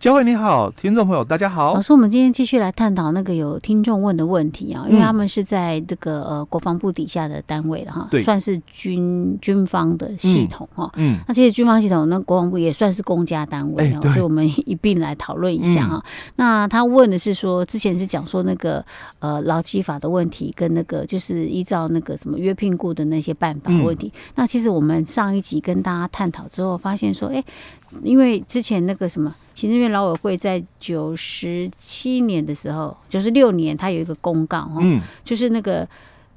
佳慧你好，听众朋友大家好。老师，我们今天继续来探讨那个有听众问的问题啊，因为他们是在这个呃国防部底下的单位了哈，对，算是军军方的系统哈。嗯。那其实军方系统，那国防部也算是公家单位啊，所以我们一并来讨论一下哈。那他问的是说，之前是讲说那个呃劳基法的问题，跟那个就是依照那个什么约聘雇的那些办法问题。那其实我们上一集跟大家探讨之后，发现说，哎。因为之前那个什么行政院劳委会在九十七年的时候，九十六年，它有一个公告哈，嗯，就是那个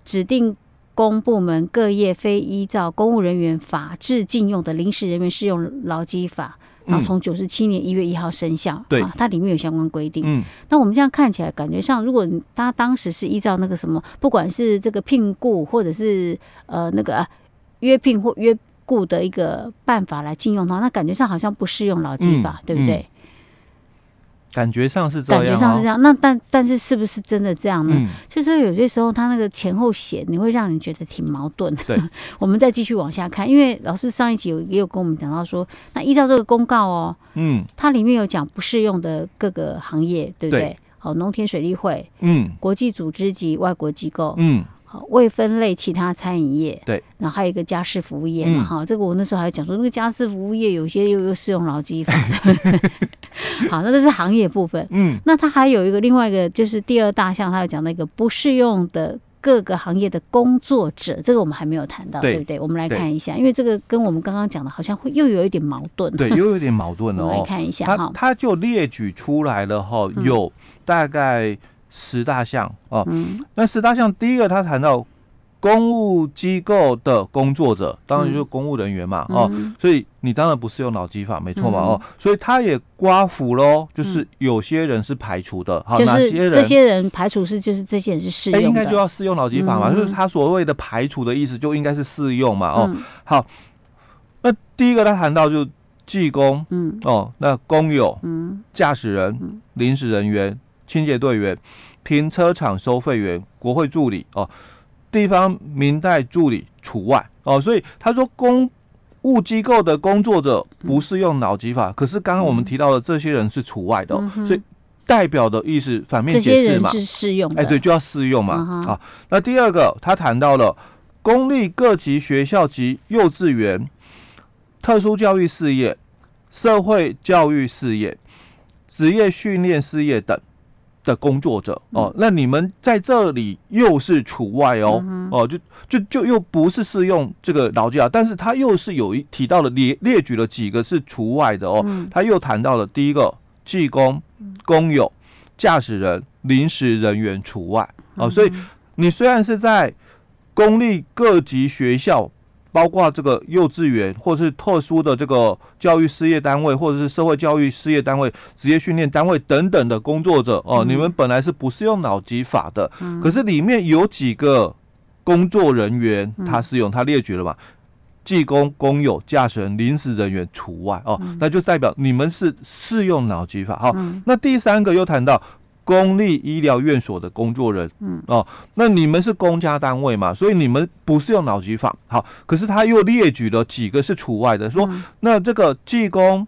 指定公部门各业非依照公务人员法制禁用的临时人员适用劳基法，然后从九十七年一月一号生效，对，它里面有相关规定。嗯，那我们这样看起来，感觉上，如果他当时是依照那个什么，不管是这个聘雇或者是呃那个、啊、约聘或约。雇的一个办法来禁用它，那感觉上好像不适用劳基法，嗯、对不对？感觉上是这样，感觉上是这样。那但但是是不是真的这样呢？嗯、就是有些时候他那个前后写，你会让人觉得挺矛盾的。对，我们再继续往下看，因为老师上一集有也有跟我们讲到说，那依照这个公告哦，嗯，它里面有讲不适用的各个行业，对不对？对好，农田水利会，嗯，国际组织及外国机构，嗯。好，未分类其他餐饮业，对，然后还有一个家事服务业嘛，哈、嗯，这个我那时候还讲说，那个家事服务业有些又又适用劳基法的。好，那这是行业部分，嗯，那它还有一个另外一个就是第二大项，它有讲那个不适用的各个行业的工作者，这个我们还没有谈到，对，对不对？我们来看一下，因为这个跟我们刚刚讲的好像会又有一点矛盾，对，又有点矛盾了。我们来看一下哈，他就列举出来了哈，有大概。十大项哦，嗯、那十大项第一个他谈到公务机构的工作者，当然就是公务人员嘛，嗯、哦，所以你当然不适用脑机法，没错嘛，嗯、哦，所以他也刮胡喽，就是有些人是排除的，好、嗯，哪些人？这些人排除是就是这些人是适用的，应该就要适用脑机法嘛，嗯、就是他所谓的排除的意思就应该是适用嘛，哦，嗯、好，那第一个他谈到就技工，嗯，哦，那工友，嗯，驾驶人，临时人员。清洁队员、停车场收费员、国会助理哦，地方民代助理除外。哦，所以他说公务机构的工作者不适用脑机法，嗯、可是刚刚我们提到的这些人是除外的，所以代表的意思反面解释嘛，是适用，哎，对，就要适用嘛，啊、那第二个他谈到了公立各级学校及幼稚园、特殊教育事业、社会教育事业、职业训练事业等。的工作者哦，那你们在这里又是除外哦，哦，就就就又不是适用这个劳基法，但是他又是有一提到了列列举了几个是除外的哦，嗯、他又谈到了第一个技工、工友、驾驶人、临时人员除外哦，所以你虽然是在公立各级学校。包括这个幼稚园，或者是特殊的这个教育事业单位，或者是社会教育事业单位、职业训练单位等等的工作者哦，嗯、你们本来是不适用脑机法的，嗯、可是里面有几个工作人员他适用，他列举了嘛？技工、工友、驾驶人、临时人员除外哦，嗯、那就代表你们是适用脑机法。好，嗯、那第三个又谈到。公立医疗院所的工作人，嗯。哦，那你们是公家单位嘛，所以你们不是用脑机法。好，可是他又列举了几个是除外的，说、嗯、那这个技工、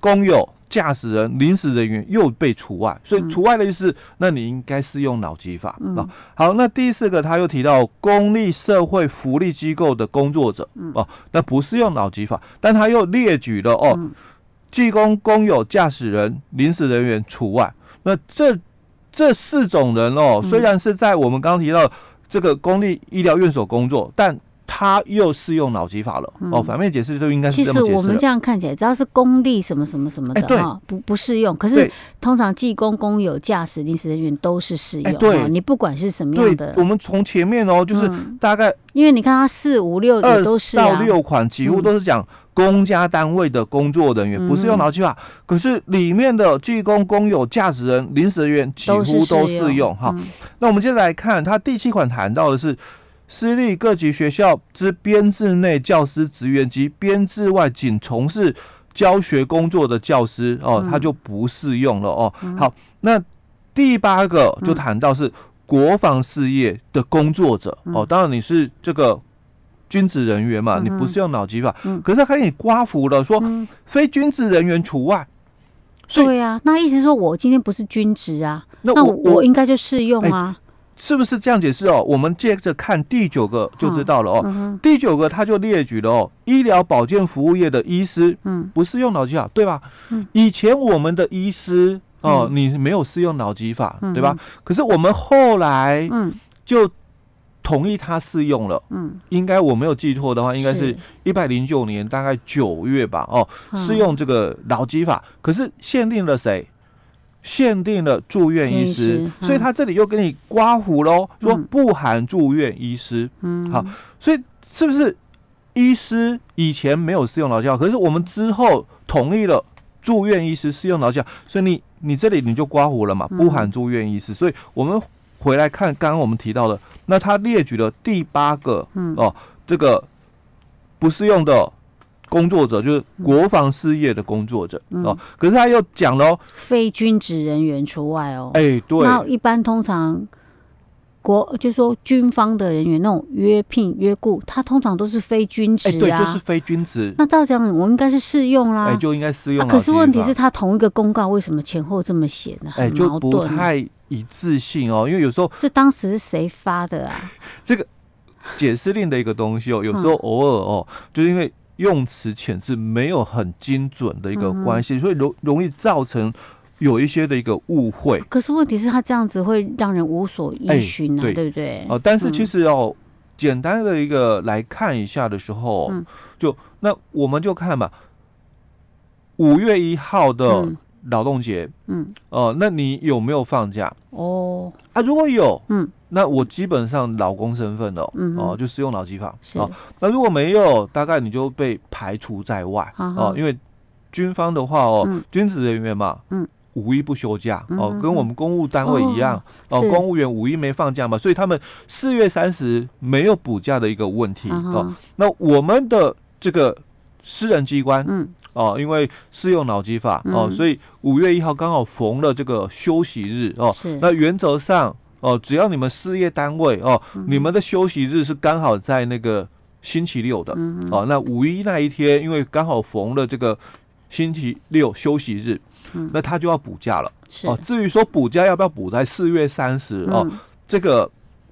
工友、驾驶人、临时人员又被除外，所以除外的意思，嗯、那你应该是用脑机法。嗯、哦，好，那第四个他又提到公立社会福利机构的工作者，嗯、哦，那不是用脑机法，但他又列举了哦，技工、工友、驾驶人、临时人员除外。那这这四种人哦，虽然是在我们刚刚提到这个公立医疗院所工作，嗯、但他又适用脑机法了、嗯、哦。反面解释就应该是。其实我们这样看起来，只要是公立什么什么什么的哈、欸，不不适用。可是通常技工、工友、驾驶、临时人员都是适用。对，你不管是什么样的。我们从前面哦，就是大概、嗯、因为你看他四五六也都是、啊、到六款，几乎都是讲。公家单位的工作人员不是用劳基法，嗯、可是里面的技工、工友、驾驶人、临时人员几乎都适用哈。嗯、那我们接着来看，他第七款谈到的是私立各级学校之编制内教师职员及编制外仅从事教学工作的教师哦，他就不适用了哦。嗯、好，那第八个就谈到是国防事业的工作者、嗯、哦，当然你是这个。军职人员嘛，你不是用脑机法，可是他给你刮服了，说非军职人员除外。对呀，那意思说我今天不是军职啊，那我我应该就适用啊。是不是这样解释哦？我们接着看第九个就知道了哦。嗯、第九个他就列举了哦，医疗保健服务业的医师，嗯，不适用脑机法，对吧？嗯，以前我们的医师哦，嗯、你没有适用脑机法，嗯、对吧？可是我们后来，嗯，就同意他适用了，嗯，应该我没有记错的话，应该是一百零九年大概九月吧，哦，适用这个劳基法，可是限定了谁？限定了住院医师，所以他这里又给你刮胡喽，说不含住院医师。嗯，好，所以是不是医师以前没有适用劳教，可是我们之后同意了住院医师适用劳教，所以你你这里你就刮胡了嘛，不含住院医师。所以我们回来看刚刚我们提到的，那他列举了第八个，哦，这个不适用的。工作者就是国防事业的工作者、嗯、哦，可是他又讲了、哦，非军职人员除外哦。哎，对。那一般通常国就是说军方的人员那种约聘约雇，他通常都是非军职啊。对，就是非军职。那照这样，我应该是适用啦。哎，就应该适用、啊。可是问题是，他同一个公告为什么前后这么写呢？哎，就不太一致性哦，因为有时候这当时是谁发的啊？这个解释令的一个东西哦，有时候偶尔哦，嗯、就是因为。用词遣字没有很精准的一个关系，嗯、所以容容易造成有一些的一个误会。可是问题是他这样子会让人无所依循啊，欸、对，对不对？哦、呃，但是其实要简单的一个来看一下的时候，嗯、就那我们就看吧，五月一号的劳动节，嗯，哦、呃，那你有没有放假？哦，啊，如果有，嗯。那我基本上劳工身份的哦，嗯、哼。哦，就适用劳基法。是。哦。那如果没有，大概你就被排除在外。哦。因为军方的话哦，嗯、军职人员嘛，嗯，五一不休假、嗯、哦，跟我们公务单位一样。哦，哦。公务员五一没放假嘛，所以他们四月三十没有补假的一个问题、嗯、哦。那我们的这个私人机关，嗯，哦，因为适用脑机法、嗯、哦，所以五月一号刚好逢了这个休息日哦。是那原则上。哦，只要你们事业单位哦，嗯、你们的休息日是刚好在那个星期六的，哦，那五一那一天，因为刚好逢了这个星期六休息日，嗯、那他就要补假了。是哦，至于说补假要不要补在四月三十、嗯、哦，这个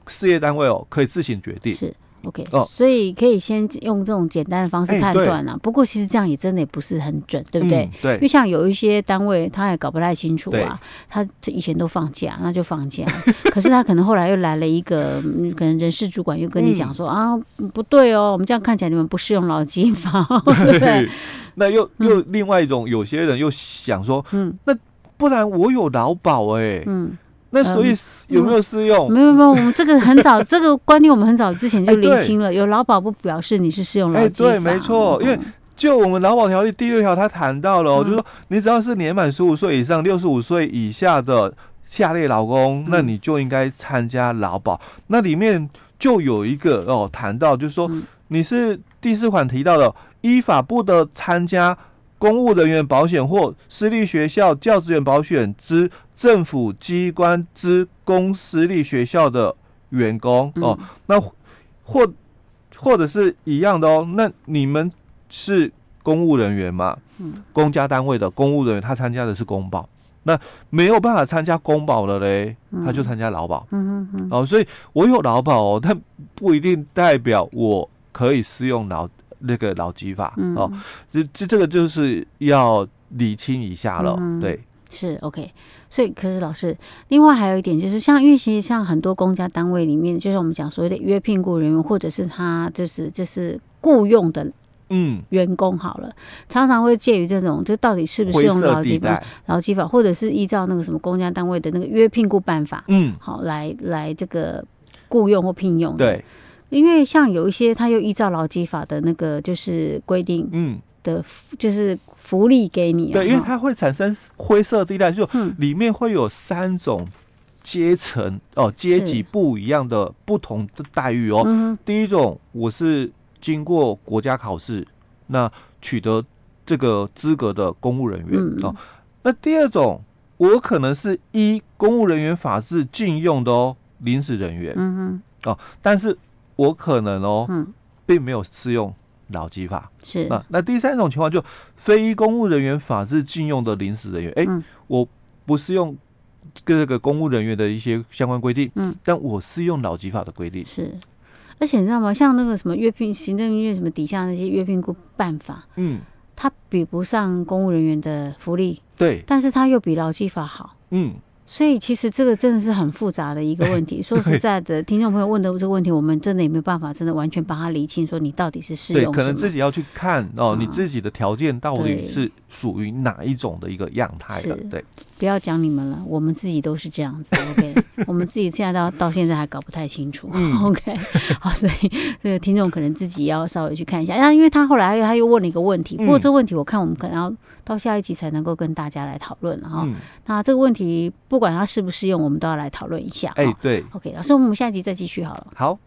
事业单位哦可以自行决定。是。OK，哦，所以可以先用这种简单的方式判断了。不过其实这样也真的也不是很准，对不对？对。因为像有一些单位，他也搞不太清楚啊。他以前都放假，那就放假。可是他可能后来又来了一个，可能人事主管又跟你讲说啊，不对哦，我们这样看起来你们不适用劳基法，对不对？那又又另外一种，有些人又想说，嗯，那不然我有劳保哎，嗯。那所以有没有适用？嗯、没有没有，我们这个很早，这个观念我们很早之前就厘清了。欸、有劳保不表示你是适用劳基法。哎、欸，对，没错，因为就我们劳保条例第六条，他谈到了、哦，嗯、就是说你只要是年满十五岁以上、六十五岁以下的下列劳工，那你就应该参加劳保。嗯、那里面就有一个哦，谈到就是说你是第四款提到的，依法不得参加公务人员保险或私立学校教职员保险之政府机关之公私立学校的员工哦，那或或者是一样的哦，那你们是公务人员嘛？嗯公家单位的公务人员，他参加的是公保，那没有办法参加公保的嘞，他就参加劳保。嗯嗯嗯。哦，所以我有劳保哦，但不一定代表我可以适用劳。那个劳基法、嗯、哦，这这这个就是要理清一下了，嗯、对，是 OK。所以，可是老师，另外还有一点就是，像因为其实像很多公家单位里面，就是我们讲所谓的约聘雇人员，或者是他就是就是雇佣的嗯员工好了，嗯、常常会介于这种，这到底是不是用劳基法？劳基法，或者是依照那个什么公家单位的那个约聘雇办法，嗯，好来来这个雇佣或聘用，对。因为像有一些，他又依照劳基法的那个就是规定，嗯，的，就是福利给你，对，因为它会产生灰色地带，就里面会有三种阶层哦，阶级不一样的不同的待遇哦。第一种，我是经过国家考试，那取得这个资格的公务人员哦。那第二种，我可能是依公务人员法制禁用的哦，临时人员，嗯哼，哦，但是。我可能哦，并没有适用劳基法。是啊，那第三种情况就非公务人员法制禁用的临时人员，哎、欸嗯，我不是用这个公务人员的一些相关规定，嗯，但我是用劳基法的规定。是，而且你知道吗？像那个什么约聘行政院什么底下那些约聘办法，嗯，它比不上公务人员的福利，对，但是它又比劳基法好，嗯。所以其实这个真的是很复杂的一个问题。说实在的，听众朋友问的这个问题，我们真的也没有办法，真的完全帮他理清，说你到底是适用。对，可能自己要去看哦，你自己的条件到底是属于哪一种的一个样态的。对，不要讲你们了，我们自己都是这样子。OK，我们自己现在到到现在还搞不太清楚。嗯、OK，好，所以这个听众可能自己要稍微去看一下。那因为他后来他又问了一个问题，不过这个问题我看我们可能要到下一集才能够跟大家来讨论了哈。那这个问题不。不管它适不适用，我们都要来讨论一下。哎，对，OK，老师，我们下一集再继续好了。好。